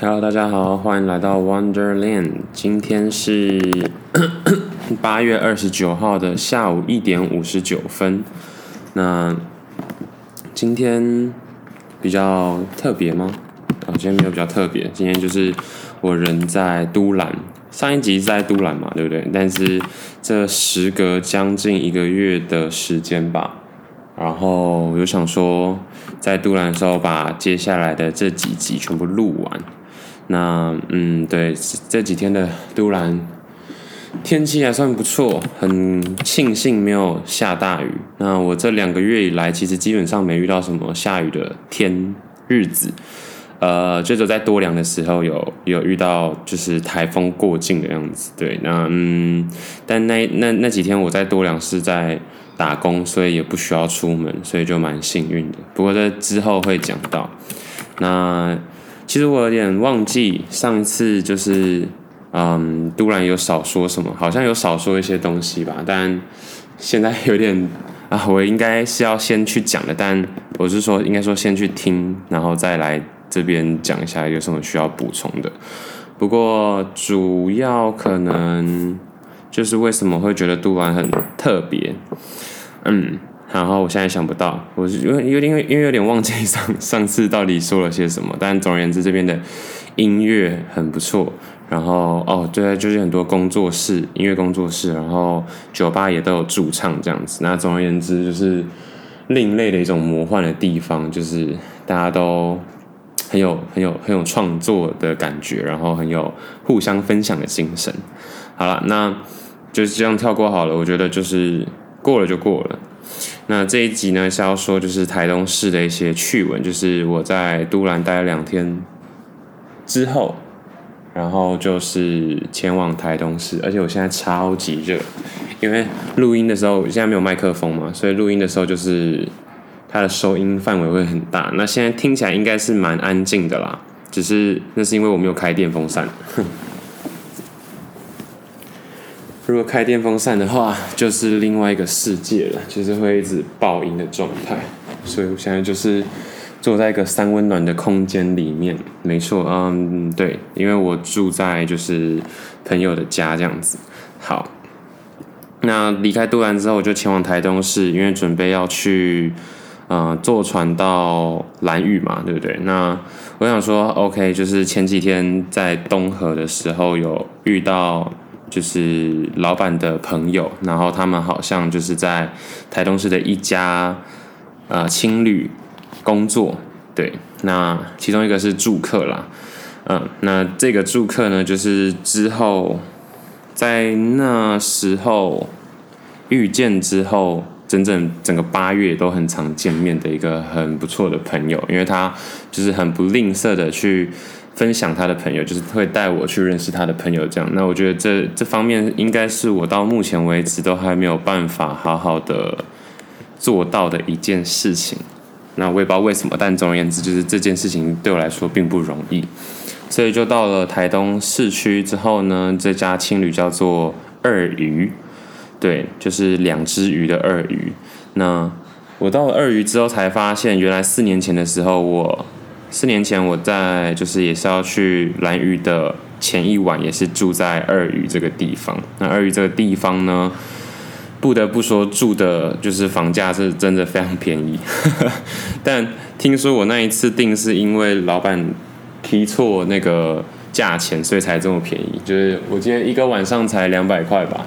Hello，大家好，欢迎来到 Wonderland。今天是 八月二十九号的下午一点五十九分。那今天比较特别吗？啊，今天没有比较特别。今天就是我人在都兰，上一集在都兰嘛，对不对？但是这时隔将近一个月的时间吧。然后我就想说，在都兰的时候把接下来的这几集全部录完。那嗯，对，这几天的都兰天气还算不错，很庆幸没有下大雨。那我这两个月以来，其实基本上没遇到什么下雨的天日子。呃，就只在多良的时候有有遇到，就是台风过境的样子。对，那嗯，但那那那几天我在多良是在。打工，所以也不需要出门，所以就蛮幸运的。不过这之后会讲到。那其实我有点忘记上一次就是，嗯，突然有少说什么，好像有少说一些东西吧。但现在有点 啊，我应该是要先去讲的，但我是说应该说先去听，然后再来这边讲一下有什么需要补充的。不过主要可能。就是为什么会觉得杜兰很特别，嗯，然后我现在想不到，我是因为有点因为有点忘记上上次到底说了些什么，但总而言之这边的音乐很不错，然后哦对，就是很多工作室音乐工作室，然后酒吧也都有驻唱这样子，那总而言之就是另类的一种魔幻的地方，就是大家都很有很有很有创作的感觉，然后很有互相分享的精神。好了，那。就是这样跳过好了，我觉得就是过了就过了。那这一集呢是要说就是台东市的一些趣闻，就是我在都兰待了两天之后，然后就是前往台东市，而且我现在超级热，因为录音的时候现在没有麦克风嘛，所以录音的时候就是它的收音范围会很大。那现在听起来应该是蛮安静的啦，只是那是因为我没有开电风扇。如果开电风扇的话，就是另外一个世界了，就是会一直爆音的状态。所以我现在就是坐在一个三温暖的空间里面，没错，嗯，对，因为我住在就是朋友的家这样子。好，那离开都兰之后，我就前往台东市，因为准备要去，呃，坐船到兰屿嘛，对不对？那我想说，OK，就是前几天在东河的时候有遇到。就是老板的朋友，然后他们好像就是在台东市的一家呃青旅工作，对，那其中一个是住客啦，嗯，那这个住客呢，就是之后在那时候遇见之后，真正整个八月都很常见面的一个很不错的朋友，因为他就是很不吝啬的去。分享他的朋友，就是会带我去认识他的朋友，这样。那我觉得这这方面应该是我到目前为止都还没有办法好好的做到的一件事情。那我也不知道为什么，但总而言之，就是这件事情对我来说并不容易。所以就到了台东市区之后呢，这家青旅叫做二鱼，对，就是两只鱼的二鱼。那我到了二鱼之后才发现，原来四年前的时候我。四年前，我在就是也是要去蓝鱼的前一晚，也是住在二鱼这个地方。那二鱼这个地方呢，不得不说住的就是房价是真的非常便宜。但听说我那一次订是因为老板提错那个价钱，所以才这么便宜。就是我今天一个晚上才两百块吧。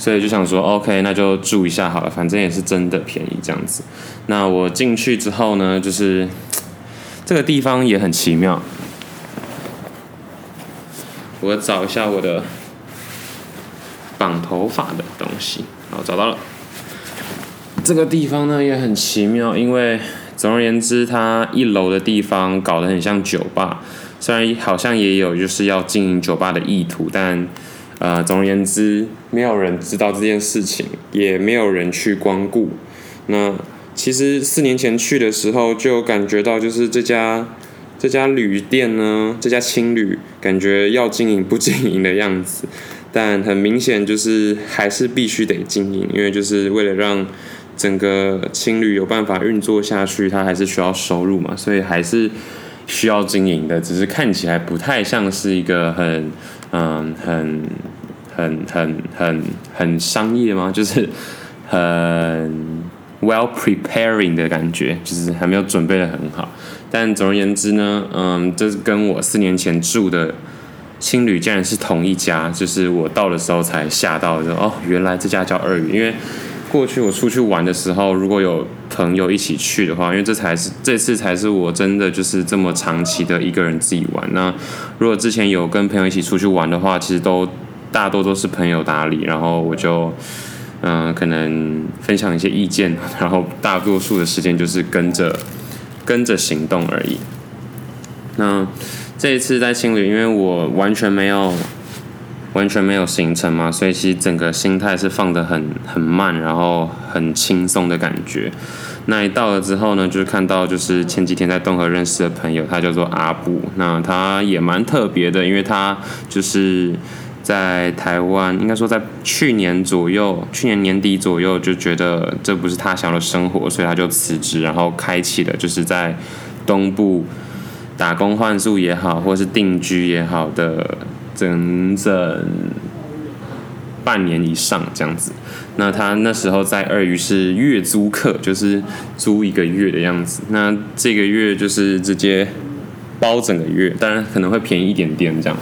所以就想说，OK，那就住一下好了，反正也是真的便宜这样子。那我进去之后呢，就是 这个地方也很奇妙。我找一下我的绑头发的东西，好，找到了。这个地方呢也很奇妙，因为总而言之，它一楼的地方搞得很像酒吧，虽然好像也有就是要经营酒吧的意图，但。呃，总而言之，没有人知道这件事情，也没有人去光顾。那其实四年前去的时候，就感觉到就是这家这家旅店呢，这家青旅，感觉要经营不经营的样子。但很明显就是还是必须得经营，因为就是为了让整个青旅有办法运作下去，它还是需要收入嘛，所以还是需要经营的，只是看起来不太像是一个很嗯很很很很很商业吗？就是很 well preparing 的感觉，就是还没有准备的很好。但总而言之呢，嗯，这是跟我四年前住的青旅竟然是同一家，就是我到的时候才吓到，就哦，原来这家叫二语，因为。过去我出去玩的时候，如果有朋友一起去的话，因为这才是这次才是我真的就是这么长期的一个人自己玩。那如果之前有跟朋友一起出去玩的话，其实都大多都是朋友打理，然后我就嗯、可能分享一些意见，然后大多数的时间就是跟着跟着行动而已。那这一次在青旅，因为我完全没有。完全没有行程嘛，所以其实整个心态是放得很很慢，然后很轻松的感觉。那一到了之后呢，就是看到就是前几天在东河认识的朋友，他叫做阿布，那他也蛮特别的，因为他就是在台湾，应该说在去年左右，去年年底左右就觉得这不是他想要的生活，所以他就辞职，然后开启了就是在东部打工换宿也好，或是定居也好的。整整半年以上这样子，那他那时候在二鱼是月租客，就是租一个月的样子。那这个月就是直接包整个月，当然可能会便宜一点点这样。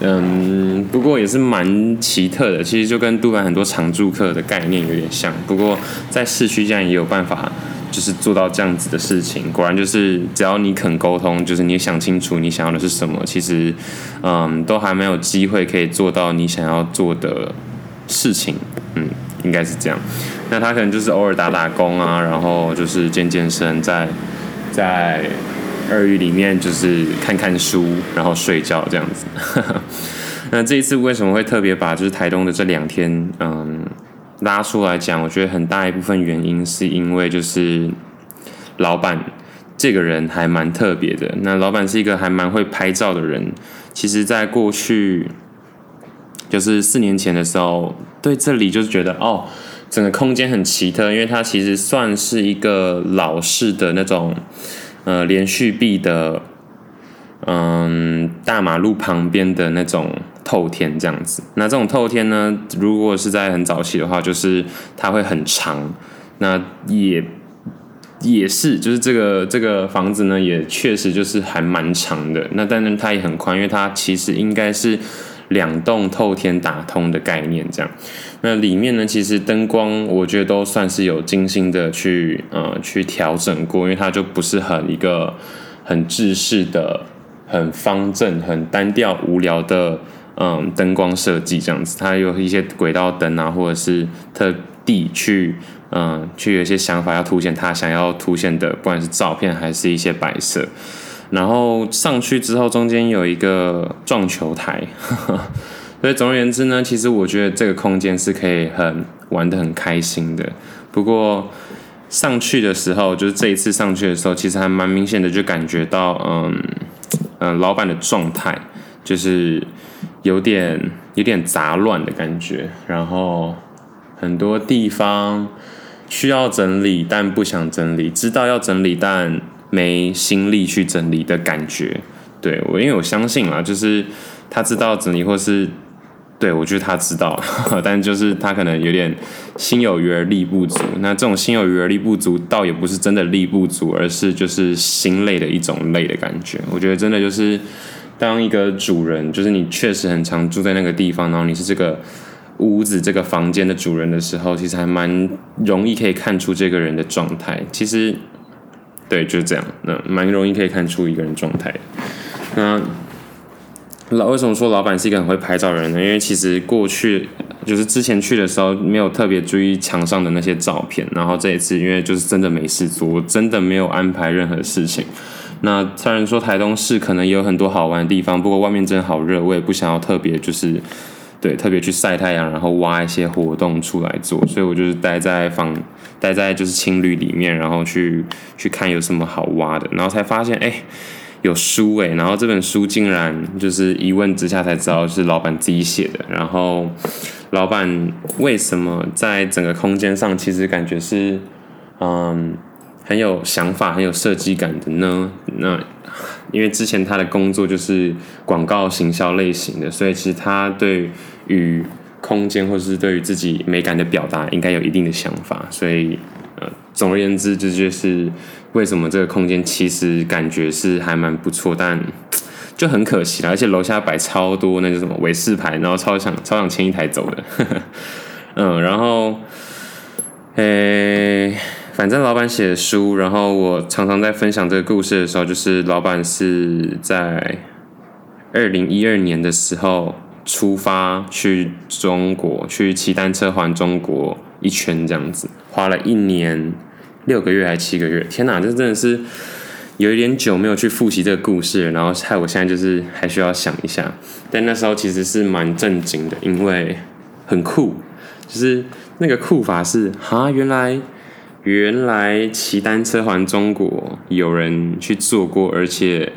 嗯，不过也是蛮奇特的，其实就跟杜兰很多常住客的概念有点像。不过在市区这样也有办法。就是做到这样子的事情，果然就是只要你肯沟通，就是你想清楚你想要的是什么，其实，嗯，都还没有机会可以做到你想要做的事情，嗯，应该是这样。那他可能就是偶尔打打工啊，然后就是健健身，在在二语里面就是看看书，然后睡觉这样子。那这一次为什么会特别把就是台东的这两天，嗯。拉出来讲，我觉得很大一部分原因是因为就是老板这个人还蛮特别的。那老板是一个还蛮会拍照的人。其实，在过去就是四年前的时候，对这里就是觉得哦，整个空间很奇特，因为它其实算是一个老式的那种呃连续壁的，嗯，大马路旁边的那种。透天这样子，那这种透天呢，如果是在很早期的话，就是它会很长。那也也是，就是这个这个房子呢，也确实就是还蛮长的。那但是它也很宽，因为它其实应该是两栋透天打通的概念这样。那里面呢，其实灯光我觉得都算是有精心的去呃去调整过，因为它就不是很一个很制式的、很方正、很单调、无聊的。嗯，灯光设计这样子，它有一些轨道灯啊，或者是特地去嗯，去有一些想法要凸显它想要凸显的，不管是照片还是一些摆设。然后上去之后，中间有一个撞球台，所以总而言之呢，其实我觉得这个空间是可以很玩得很开心的。不过上去的时候，就是这一次上去的时候，其实还蛮明显的，就感觉到嗯嗯，老板的状态就是。有点有点杂乱的感觉，然后很多地方需要整理，但不想整理；知道要整理，但没心力去整理的感觉。对，我，因为我相信啊，就是他知道整理，或是对，我觉得他知道，但就是他可能有点心有余而力不足。那这种心有余而力不足，倒也不是真的力不足，而是就是心累的一种累的感觉。我觉得真的就是。当一个主人，就是你确实很常住在那个地方，然后你是这个屋子、这个房间的主人的时候，其实还蛮容易可以看出这个人的状态。其实，对，就是这样，那蛮容易可以看出一个人状态。那老为什么说老板是一个很会拍照的人呢？因为其实过去就是之前去的时候，没有特别注意墙上的那些照片，然后这一次因为就是真的没事做，我真的没有安排任何事情。那虽然说台东市可能也有很多好玩的地方，不过外面真的好热，我也不想要特别就是，对，特别去晒太阳，然后挖一些活动出来做，所以我就是待在房，待在就是青旅里面，然后去去看有什么好挖的，然后才发现，哎，有书哎，然后这本书竟然就是一问之下才知道是老板自己写的，然后老板为什么在整个空间上其实感觉是，嗯。很有想法、很有设计感的呢。那因为之前他的工作就是广告行销类型的，所以其实他对于空间或是对于自己美感的表达应该有一定的想法。所以，呃，总而言之，这就是为什么这个空间其实感觉是还蛮不错，但就很可惜了。而且楼下摆超多那个什么伟士牌，然后超想超想牵一台走的。嗯，然后，诶。反正老板写的书，然后我常常在分享这个故事的时候，就是老板是在二零一二年的时候出发去中国，去骑单车环中国一圈，这样子花了一年六个月还七个月？天哪，这真的是有一点久没有去复习这个故事，然后害我现在就是还需要想一下。但那时候其实是蛮震惊的，因为很酷，就是那个酷法是哈，原来。原来骑单车环中国有人去做过，而且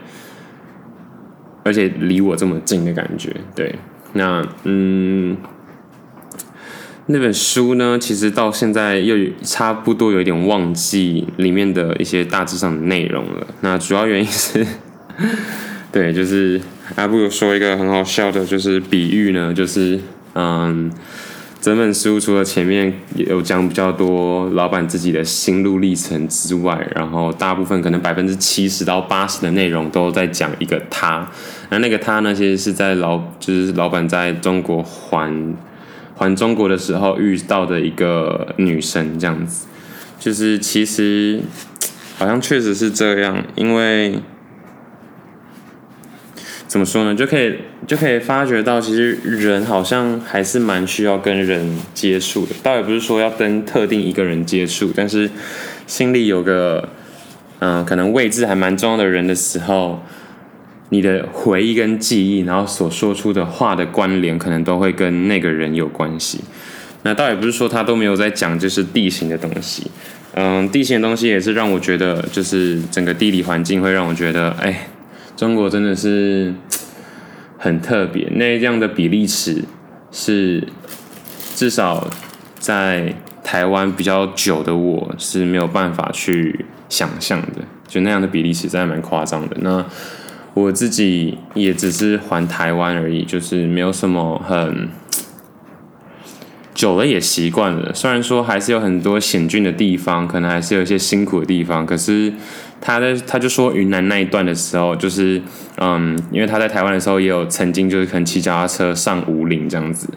而且离我这么近的感觉，对，那嗯，那本书呢，其实到现在又差不多有一点忘记里面的一些大致上的内容了。那主要原因是，对，就是还不如说一个很好笑的，就是比喻呢，就是嗯。整本书除了前面有讲比较多老板自己的心路历程之外，然后大部分可能百分之七十到八十的内容都在讲一个他。那那个他呢，其实是在老就是老板在中国还还中国的时候遇到的一个女生，这样子。就是其实好像确实是这样，因为。怎么说呢？就可以就可以发觉到，其实人好像还是蛮需要跟人接触的。倒也不是说要跟特定一个人接触，但是心里有个嗯、可能位置还蛮重要的人的时候，你的回忆跟记忆，然后所说出的话的关联，可能都会跟那个人有关系。那倒也不是说他都没有在讲，就是地形的东西。嗯，地形的东西也是让我觉得，就是整个地理环境会让我觉得，哎。中国真的是很特别，那样的比例尺是至少在台湾比较久的我是没有办法去想象的，就那样的比例尺真的蛮夸张的。那我自己也只是环台湾而已，就是没有什么很久了也习惯了。虽然说还是有很多险峻的地方，可能还是有一些辛苦的地方，可是。他在他就说云南那一段的时候，就是嗯，因为他在台湾的时候也有曾经就是可能骑脚踏车上五岭这样子。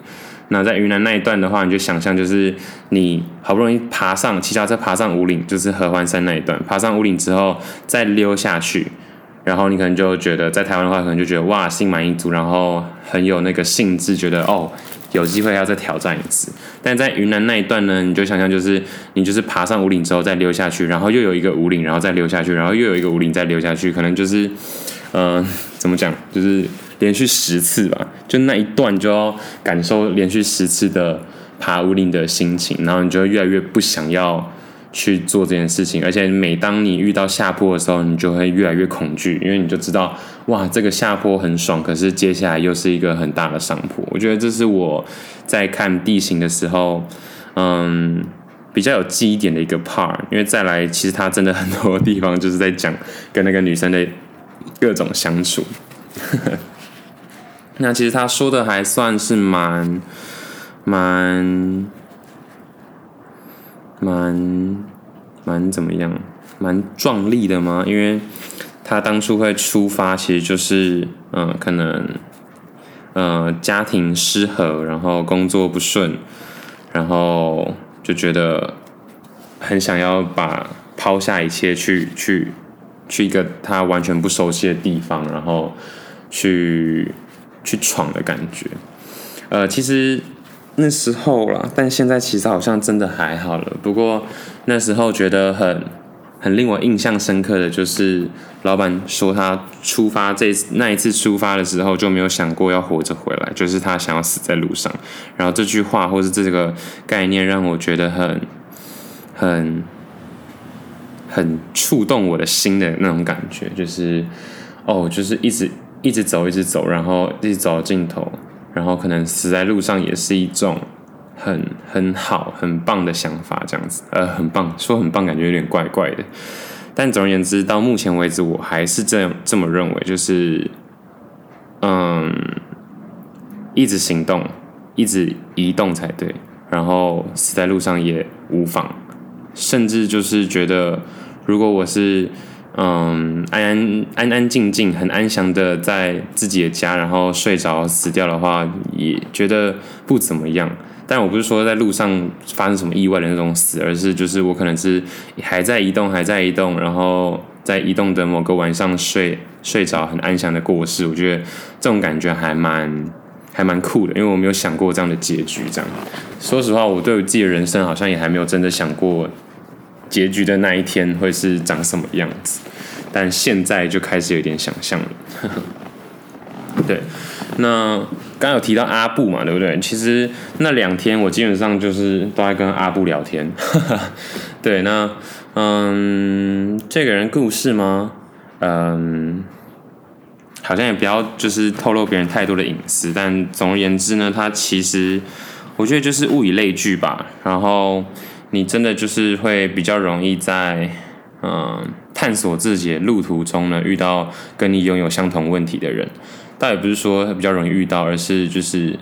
那在云南那一段的话，你就想象就是你好不容易爬上骑脚踏车爬上五岭，就是合欢山那一段，爬上五岭之后再溜下去，然后你可能就觉得在台湾的话，可能就觉得哇，心满意足，然后很有那个兴致，觉得哦。有机会要再挑战一次，但在云南那一段呢，你就想象就是你就是爬上五岭之后再溜下去，然后又有一个五岭，然后再溜下去，然后又有一个五岭再溜下去，可能就是，嗯、怎么讲，就是连续十次吧，就那一段就要感受连续十次的爬五岭的心情，然后你就越来越不想要。去做这件事情，而且每当你遇到下坡的时候，你就会越来越恐惧，因为你就知道，哇，这个下坡很爽，可是接下来又是一个很大的上坡。我觉得这是我在看地形的时候，嗯，比较有记忆点的一个 part。因为再来，其实他真的很多地方就是在讲跟那个女生的各种相处。那其实他说的还算是蛮蛮。蛮蛮怎么样？蛮壮丽的吗？因为他当初会出发，其实就是嗯、可能呃家庭失和，然后工作不顺，然后就觉得很想要把抛下一切去去去一个他完全不熟悉的地方，然后去去闯的感觉。呃，其实。那时候啦，但现在其实好像真的还好了。不过那时候觉得很很令我印象深刻的就是，老板说他出发这那一次出发的时候就没有想过要活着回来，就是他想要死在路上。然后这句话或是这个概念让我觉得很很很触动我的心的那种感觉，就是哦，就是一直一直走，一直走，然后一直走到尽头。然后可能死在路上也是一种很很好很棒的想法，这样子，呃，很棒，说很棒，感觉有点怪怪的，但总而言之，到目前为止，我还是这样这么认为，就是嗯，一直行动，一直移动才对。然后死在路上也无妨，甚至就是觉得，如果我是嗯安安安安静静、很安详的在自己的家，然后睡着死掉的话，也觉得不怎么样。但我不是说在路上发生什么意外的那种死，而是就是我可能是还在移动，还在移动，然后在移动的某个晚上睡睡着，很安详的过世。我觉得这种感觉还蛮。还蛮酷的，因为我没有想过这样的结局。这样，说实话，我对我自己的人生好像也还没有真的想过结局的那一天会是长什么样子。但现在就开始有点想象了。对，那刚有提到阿布嘛，对不对？其实那两天我基本上就是都在跟阿布聊天。对，那嗯，这个人故事吗？嗯。好像也不要就是透露别人太多的隐私，但总而言之呢，他其实我觉得就是物以类聚吧。然后你真的就是会比较容易在嗯探索自己的路途中呢，遇到跟你拥有相同问题的人。倒也不是说比较容易遇到，而是就是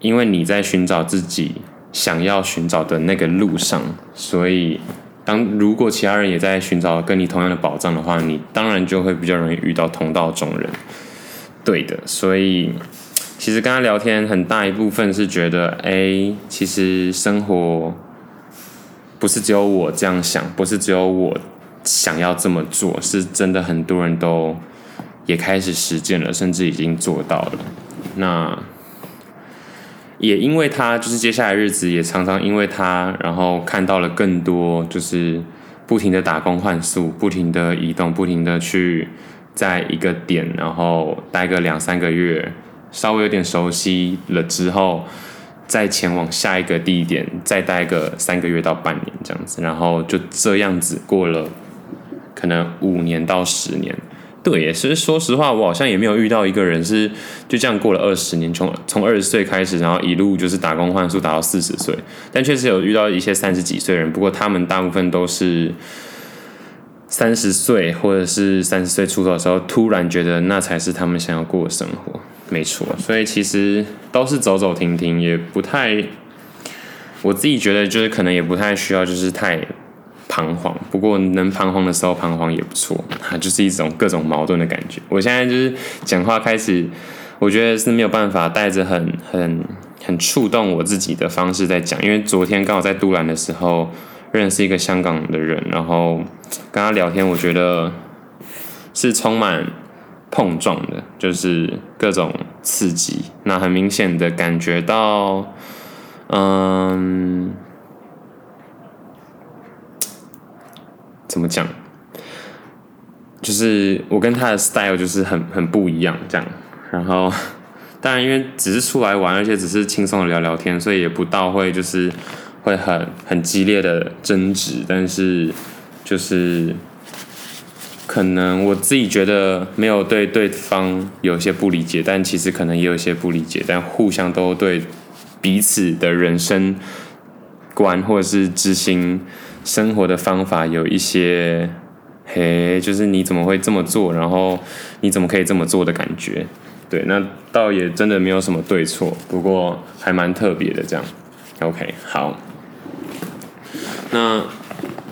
因为你在寻找自己想要寻找的那个路上，所以。当如果其他人也在寻找跟你同样的宝藏的话，你当然就会比较容易遇到同道中人。对的，所以其实跟他聊天很大一部分是觉得，哎，其实生活不是只有我这样想，不是只有我想要这么做，是真的很多人都也开始实践了，甚至已经做到了。那。也因为他，就是接下来日子也常常因为他，然后看到了更多，就是不停的打工换宿，不停的移动，不停的去在一个点，然后待个两三个月，稍微有点熟悉了之后，再前往下一个地点，再待个三个月到半年这样子，然后就这样子过了，可能五年到十年。对，也是说实话，我好像也没有遇到一个人是就这样过了二十年，从从二十岁开始，然后一路就是打工换宿打到四十岁。但确实有遇到一些三十几岁人，不过他们大部分都是三十岁或者是三十岁出头的时候，突然觉得那才是他们想要过的生活。没错，所以其实都是走走停停，也不太，我自己觉得就是可能也不太需要，就是太。彷徨，不过能彷徨的时候彷徨也不错，它 就是一种各种矛盾的感觉。我现在就是讲话开始，我觉得是没有办法带着很很很触动我自己的方式在讲，因为昨天刚好在都兰的时候认识一个香港的人，然后跟他聊天，我觉得是充满碰撞的，就是各种刺激，那很明显的感觉到，嗯。怎么讲？就是我跟他的 style 就是很很不一样，这样。然后，当然因为只是出来玩，而且只是轻松的聊聊天，所以也不到会就是会很很激烈的争执。但是就是可能我自己觉得没有对对方有些不理解，但其实可能也有些不理解，但互相都对彼此的人生观或者是执行。生活的方法有一些，嘿，就是你怎么会这么做？然后你怎么可以这么做的感觉？对，那倒也真的没有什么对错，不过还蛮特别的这样。OK，好。那，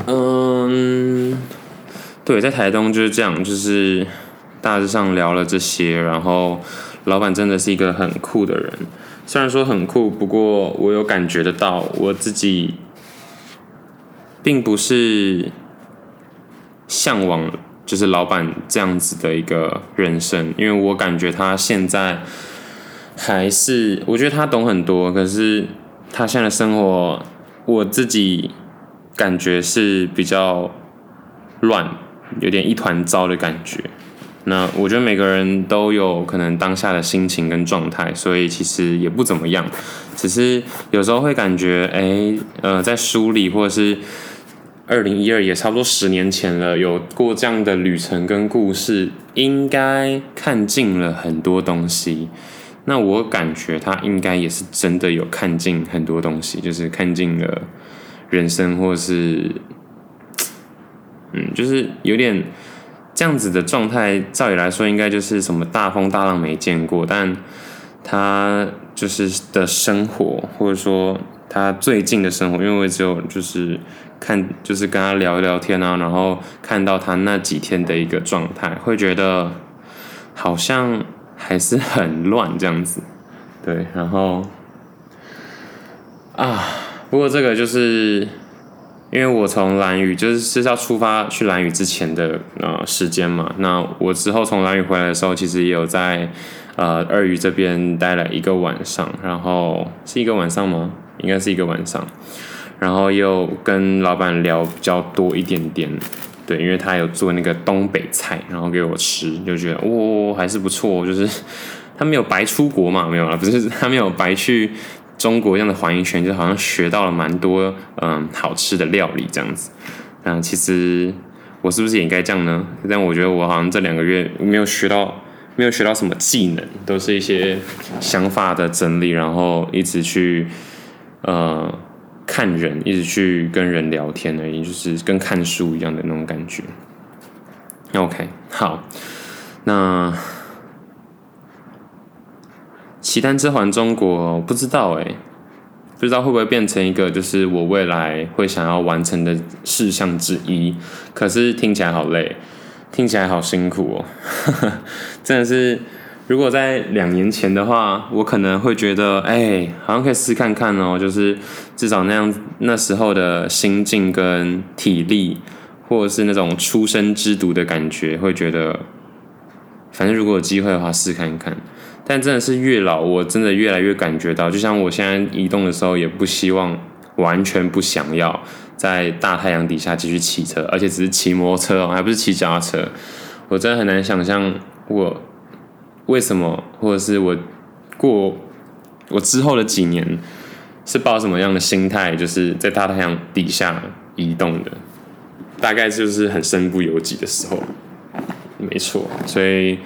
嗯，对，在台东就是这样，就是大致上聊了这些，然后老板真的是一个很酷的人，虽然说很酷，不过我有感觉得到我自己。并不是向往就是老板这样子的一个人生，因为我感觉他现在还是，我觉得他懂很多，可是他现在的生活，我自己感觉是比较乱，有点一团糟的感觉。那我觉得每个人都有可能当下的心情跟状态，所以其实也不怎么样，只是有时候会感觉，哎，呃，在书里或者是。二零一二也差不多十年前了，有过这样的旅程跟故事，应该看尽了很多东西。那我感觉他应该也是真的有看尽很多东西，就是看尽了人生，或是嗯，就是有点这样子的状态。照理来说，应该就是什么大风大浪没见过，但他就是的生活，或者说他最近的生活，因为我只有就是看，就是跟他聊一聊天啊，然后看到他那几天的一个状态，会觉得好像还是很乱这样子。对，然后啊，不过这个就是因为我从蓝屿就是是要出发去蓝屿之前的呃时间嘛，那我之后从蓝屿回来的时候，其实也有在呃二屿这边待了一个晚上，然后是一个晚上吗？应该是一个晚上，然后又跟老板聊比较多一点点，对，因为他有做那个东北菜，然后给我吃，就觉得哦还是不错，就是。他没有白出国嘛？没有啊，不是 他没有白去中国这样的环一圈，就好像学到了蛮多嗯好吃的料理这样子。那，其实我是不是也应该这样呢？但我觉得我好像这两个月没有学到，没有学到什么技能，都是一些想法的整理，然后一直去呃看人，一直去跟人聊天而已，就是跟看书一样的那种感觉。OK，好，那。骑单车环中国，不知道哎，不知道会不会变成一个就是我未来会想要完成的事项之一。可是听起来好累，听起来好辛苦哦，真的是。如果在两年前的话，我可能会觉得，哎，好像可以试看看哦，就是至少那样那时候的心境跟体力，或者是那种初生之犊的感觉，会觉得，反正如果有机会的话，试看看。但真的是越老，我真的越来越感觉到，就像我现在移动的时候，也不希望完全不想要在大太阳底下继续骑车，而且只是骑摩托车哦，还不是骑脚踏车。我真的很难想象我为什么，或者是我过我之后的几年是抱什么样的心态，就是在大太阳底下移动的，大概就是很身不由己的时候。没错，所以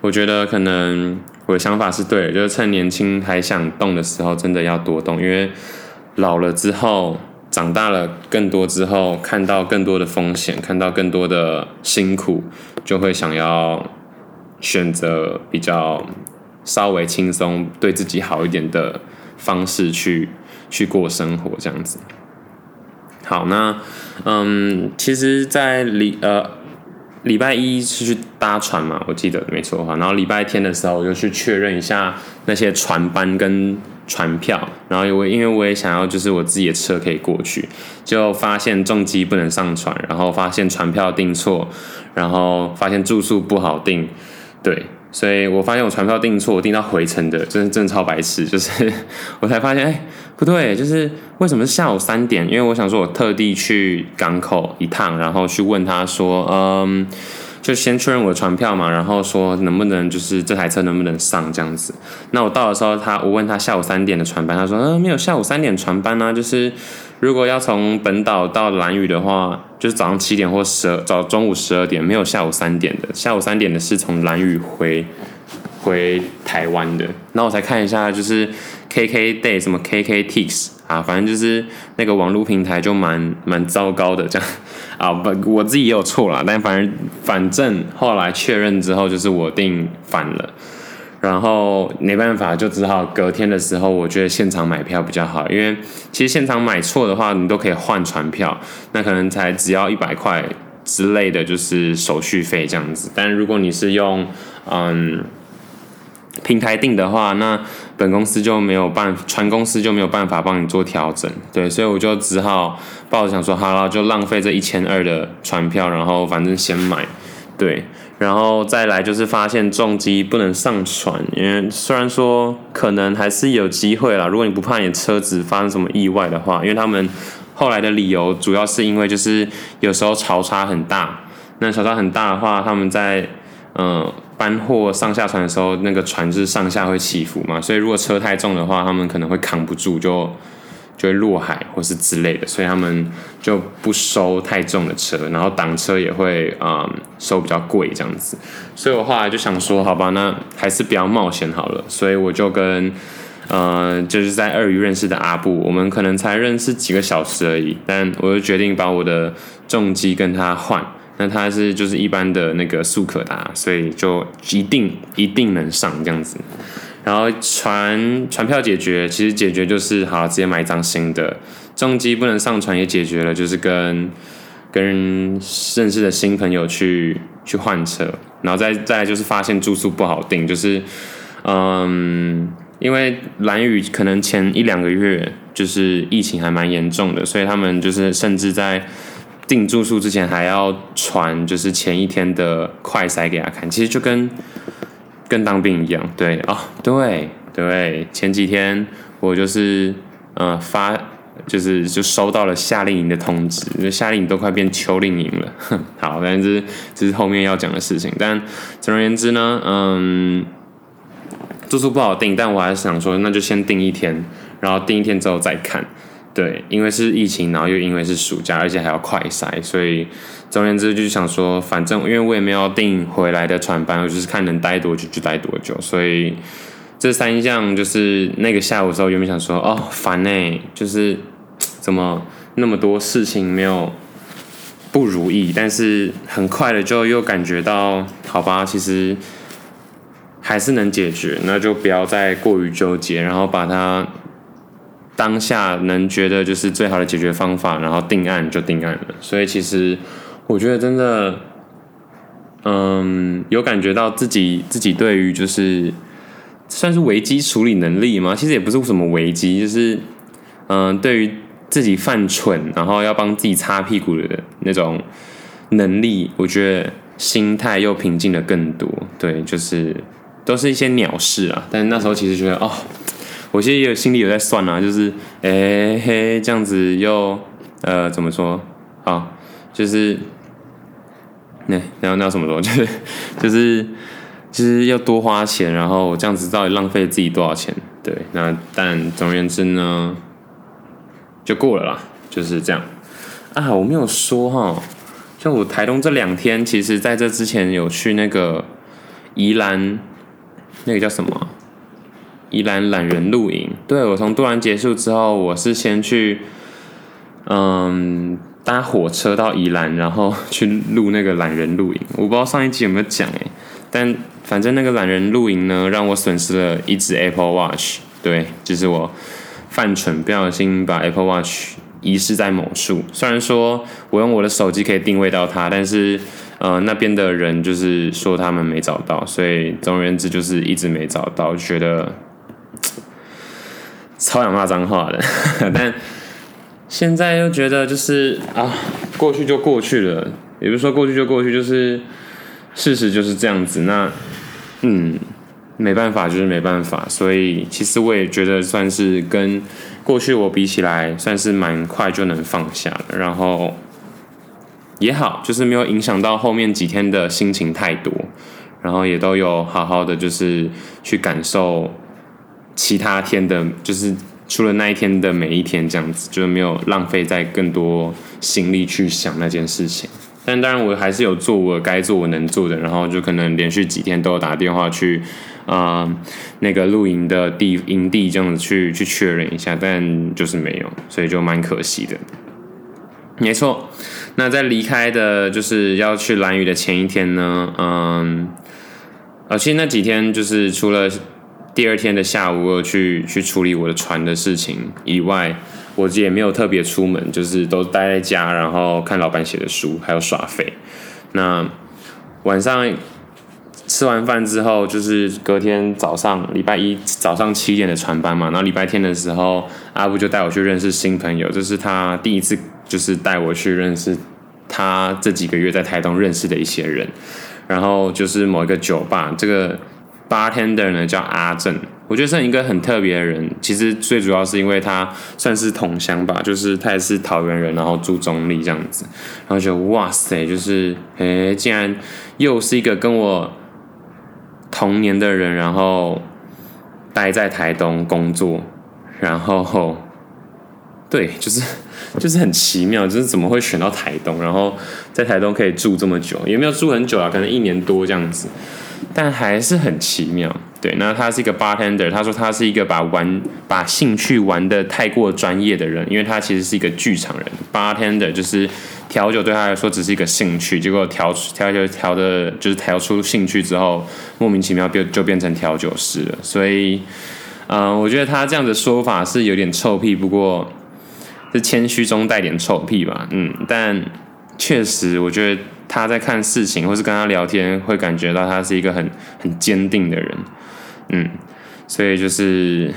我觉得可能。我的想法是对，就是趁年轻还想动的时候，真的要多动，因为老了之后，长大了更多之后，看到更多的风险，看到更多的辛苦，就会想要选择比较稍微轻松、对自己好一点的方式去去过生活，这样子。好，那嗯，其实，在离呃。礼拜一是去搭船嘛，我记得没错的话。然后礼拜天的时候，我就去确认一下那些船班跟船票。然后因为因为我也想要，就是我自己的车可以过去，就发现重机不能上船，然后发现船票订错，然后发现住宿不好订，对。所以我发现我船票订错，我订到回程的，真的真的超白痴。就是我才发现，哎、不对，就是为什么是下午三点？因为我想说，我特地去港口一趟，然后去问他说，嗯，就先确认我的船票嘛，然后说能不能就是这台车能不能上这样子。那我到的时候，他我问他下午三点的船班，他说，嗯，没有下午三点船班啊，就是。如果要从本岛到兰屿的话，就是早上七点或十二，早中午十二点，没有下午三点的。下午三点的是从兰屿回回台湾的。那我才看一下，就是 KK Day 什么 KKTix 啊，反正就是那个网络平台就蛮蛮糟糕的这样啊。不，我自己也有错啦，但反正反正后来确认之后，就是我订反了。然后没办法，就只好隔天的时候，我觉得现场买票比较好，因为其实现场买错的话，你都可以换船票，那可能才只要一百块之类的就是手续费这样子。但如果你是用嗯平台定的话，那本公司就没有办法，船公司就没有办法帮你做调整，对，所以我就只好抱着想说，好了，就浪费这一千二的船票，然后反正先买，对。然后再来就是发现重机不能上船，因为虽然说可能还是有机会啦，如果你不怕你车子发生什么意外的话，因为他们后来的理由主要是因为就是有时候潮差很大，那潮差很大的话，他们在、呃、搬货上下船的时候，那个船是上下会起伏嘛，所以如果车太重的话，他们可能会扛不住就。就会落海或是之类的，所以他们就不收太重的车，然后挡车也会嗯收比较贵这样子。所以我后来就想说，好吧，那还是比较冒险好了。所以我就跟呃，就是在鳄鱼认识的阿布，我们可能才认识几个小时而已，但我就决定把我的重机跟他换。那他是就是一般的那个速可达，所以就一定一定能上这样子。然后船船票解决，其实解决就是好直接买一张新的。重机不能上船也解决了，就是跟跟认识的新朋友去去换车。然后再再就是发现住宿不好订，就是嗯，因为兰屿可能前一两个月就是疫情还蛮严重的，所以他们就是甚至在。订住宿之前还要传，就是前一天的快筛给他看，其实就跟跟当兵一样，对哦，对对，前几天我就是呃发，就是就收到了夏令营的通知，夏令营都快变秋令营了，哼，好，但是这是后面要讲的事情，但总而言之呢，嗯，住宿不好订，但我还是想说，那就先订一天，然后订一天之后再看。对，因为是疫情，然后又因为是暑假，而且还要快筛，所以总而言之就是想说，反正因为我也没有订回来的船班，我就是看能待多久就待多久。所以这三项就是那个下午的时候，原本想说，哦，烦呢，就是怎么那么多事情没有不如意，但是很快的就又感觉到，好吧，其实还是能解决，那就不要再过于纠结，然后把它。当下能觉得就是最好的解决方法，然后定案就定案了。所以其实我觉得真的，嗯，有感觉到自己自己对于就是算是危机处理能力吗？其实也不是什么危机，就是嗯，对于自己犯蠢，然后要帮自己擦屁股的那种能力，我觉得心态又平静了更多。对，就是都是一些鸟事啊。但那时候其实觉得哦。我其实也有心里有在算啊，就是，哎、嘿，这样子又，呃，怎么说？好，就是，那、欸、然后那要怎么说？就是，就是，就是要多花钱，然后这样子到底浪费自己多少钱？对，那但总而言之呢，就过了啦，就是这样。啊，我没有说哈，像我台东这两天，其实在这之前有去那个宜兰，那个叫什么？宜兰懒人露营，对，我从渡兰结束之后，我是先去，嗯，搭火车到宜兰，然后去录那个懒人露营。我不知道上一集有没有讲诶，但反正那个懒人露营呢，让我损失了一只 Apple Watch。对，就是我犯蠢，不小心把 Apple Watch 遗失在某处。虽然说我用我的手机可以定位到它，但是呃，那边的人就是说他们没找到，所以总而言之就是一直没找到，觉得。超想骂脏话的，但现在又觉得就是啊，过去就过去了，也不是说过去就过去，就是事实就是这样子。那嗯，没办法，就是没办法。所以其实我也觉得算是跟过去我比起来，算是蛮快就能放下了。然后也好，就是没有影响到后面几天的心情太多，然后也都有好好的就是去感受。其他天的，就是除了那一天的每一天这样子，就是没有浪费在更多心力去想那件事情。但当然，我还是有做我该做、我能做的，然后就可能连续几天都有打电话去啊、那个露营的地营地这样子去去确认一下，但就是没有，所以就蛮可惜的。没错，那在离开的就是要去蓝屿的前一天呢，嗯，而且那几天就是除了。第二天的下午，我去去处理我的船的事情以外，我也没有特别出门，就是都待在家，然后看老板写的书，还有耍废。那晚上吃完饭之后，就是隔天早上礼拜一早上七点的船班嘛，然后礼拜天的时候，阿布就带我去认识新朋友，这是他第一次，就是带我去认识他这几个月在台东认识的一些人，然后就是某一个酒吧，这个。Bartender 呢，叫阿正，我觉得是一个很特别的人。其实最主要是因为他算是同乡吧，就是他也是桃园人，然后住中坜这样子。然后就哇塞，就是诶，竟然又是一个跟我同年的人，然后待在台东工作，然后对，就是就是很奇妙，就是怎么会选到台东，然后在台东可以住这么久，也没有住很久啊，可能一年多这样子。但还是很奇妙。对，那他是一个 bartender，他说他是一个把玩把兴趣玩得太过专业的人，因为他其实是一个剧场人。bartender 就是调酒对他来说只是一个兴趣，结果调调酒调的就是调出兴趣之后，莫名其妙变就变成调酒师了。所以，嗯、我觉得他这样的说法是有点臭屁，不过是谦虚中带点臭屁吧。嗯，但确实我觉得他在看事情或是跟他聊天，会感觉到他是一个很很坚定的人。嗯，所以就是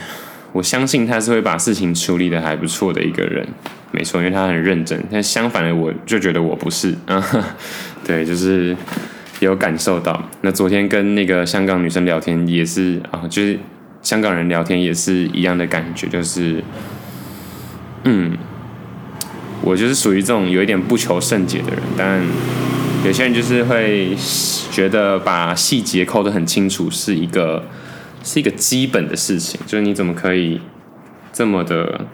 我相信他是会把事情处理得还不错的一个人，没错，因为他很认真。但相反的，我就觉得我不是啊，对，就是有感受到。那昨天跟那个香港女生聊天也是啊，就是香港人聊天也是一样的感觉，就是嗯，我就是属于这种有一点不求甚解的人，但有些人就是会觉得把细节抠得很清楚是一个。是一个基本的事情，就是你怎么可以这么的，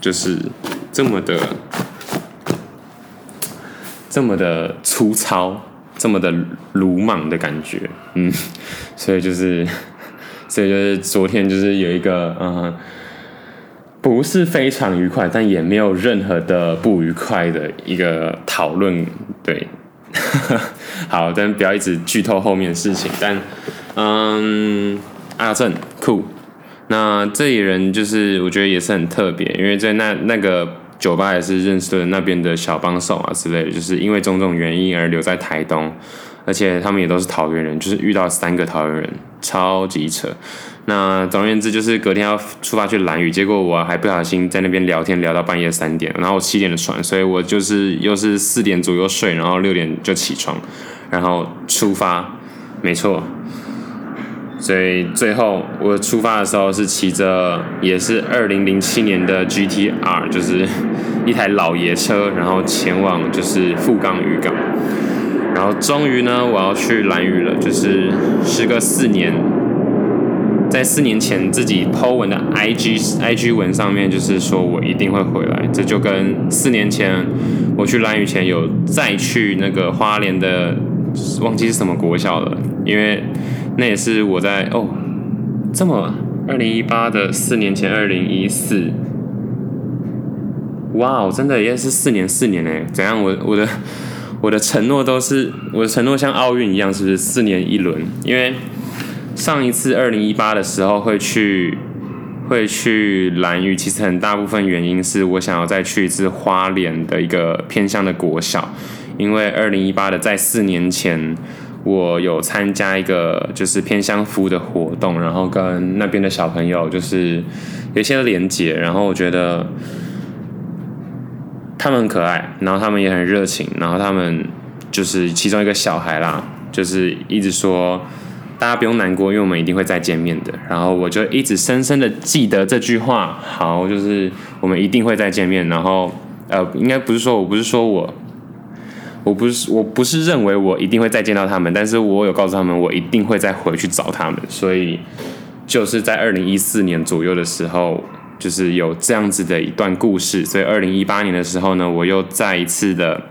就是这么的，这么的粗糙，这么的鲁莽的感觉，嗯，所以就是，所以就是昨天就是有一个，嗯，不是非常愉快，但也没有任何的不愉快的一个讨论，对，好，但不要一直剧透后面的事情，但。嗯，阿正酷。那这里人就是我觉得也是很特别，因为在那那个酒吧也是认识了那边的小帮手啊之类的，就是因为种种原因而留在台东，而且他们也都是桃园人，就是遇到三个桃园人，超级扯。那总而言之，就是隔天要出发去蓝屿，结果我还不小心在那边聊天聊到半夜三点，然后我七点的船，所以我就是又是四点左右睡，然后六点就起床，然后出发，没错。所以最后我出发的时候是骑着也是二零零七年的 GTR，就是一台老爷车，然后前往就是富冈渔港，然后终于呢我要去蓝屿了，就是时隔四年，在四年前自己 po 文的 IG IG 文上面就是说我一定会回来，这就跟四年前我去蓝屿前有再去那个花莲的忘记是什么国小了，因为。那也是我在哦，这么二零一八的四年前，二零一四，哇哦，真的也是四年四年哎，怎样？我我的我的承诺都是我的承诺像奥运一样，是不是四年一轮？因为上一次二零一八的时候会去会去兰屿，其实很大部分原因是我想要再去一次花莲的一个偏乡的国小，因为二零一八的在四年前。我有参加一个就是偏乡服务的活动，然后跟那边的小朋友就是有一些连结，然后我觉得他们很可爱，然后他们也很热情，然后他们就是其中一个小孩啦，就是一直说大家不用难过，因为我们一定会再见面的。然后我就一直深深的记得这句话，好，就是我们一定会再见面。然后呃，应该不是说我不是说我。我不是我不是认为我一定会再见到他们，但是我有告诉他们我一定会再回去找他们，所以就是在二零一四年左右的时候，就是有这样子的一段故事，所以二零一八年的时候呢，我又再一次的，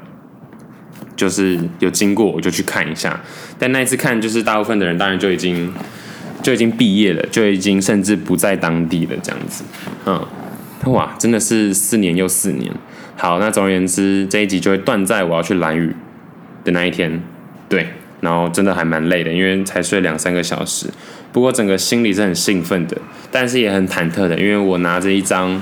就是有经过我就去看一下，但那一次看就是大部分的人当然就已经就已经毕业了，就已经甚至不在当地了这样子，嗯，哇，真的是四年又四年。好，那总而言之，这一集就会断在我要去兰屿的那一天，对，然后真的还蛮累的，因为才睡两三个小时。不过整个心里是很兴奋的，但是也很忐忑的，因为我拿着一张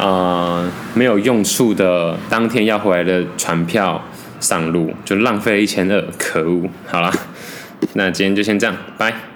呃没有用处的当天要回来的船票上路，就浪费了一千二，可恶！好了，那今天就先这样，拜。